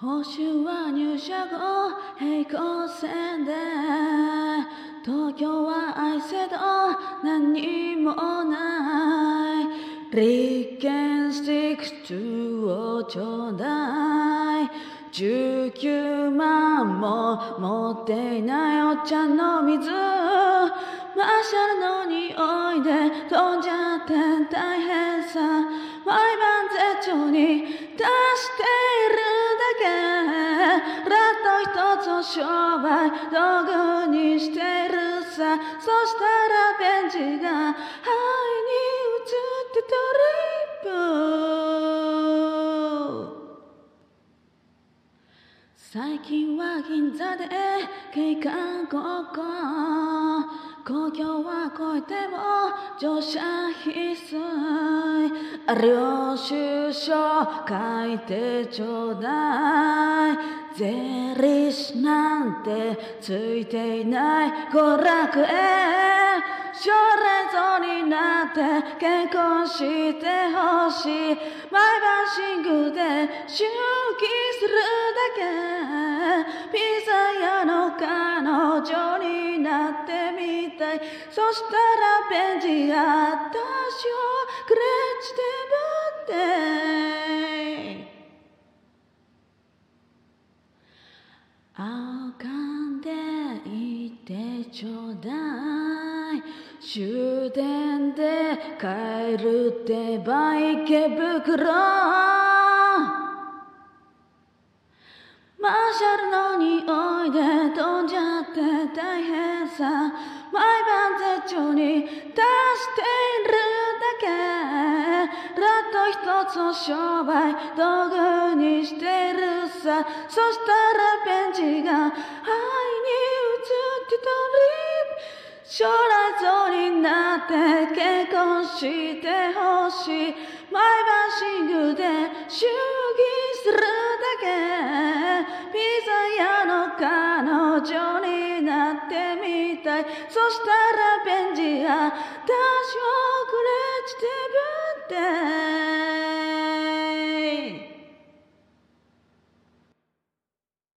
報酬は入社後平行線で東京は愛せど何もない。立憲スティック2をちょうだい19万も持っていないお茶の水。マーシャルの匂いで飛んじゃって大変さ。毎晩絶頂に出している。ット一つを商売道具にしてるさ。そしたらベンチが愛に移ってトリップ最近は銀座で景観高校公共は超えても乗車必須領収書書いてちょうだいなんてついていない。娯楽園将来像になって結婚してほしい。毎晩シングで周期するだけ。ピザ屋の彼女になってみたい。そしたらベンチが私をクレ青かんでいてちょうだい。終電で帰るってば池袋。マーシャルの匂いで飛んじゃって大変さ。毎晩絶頂に出しているだけ。ラット一つを商売道具にしてる。さそしたらベンチが愛に移ってトリッ将来像になって結婚してほしい毎晩シングで祝儀するだけピザ屋の彼女になってみたいそしたらベンジが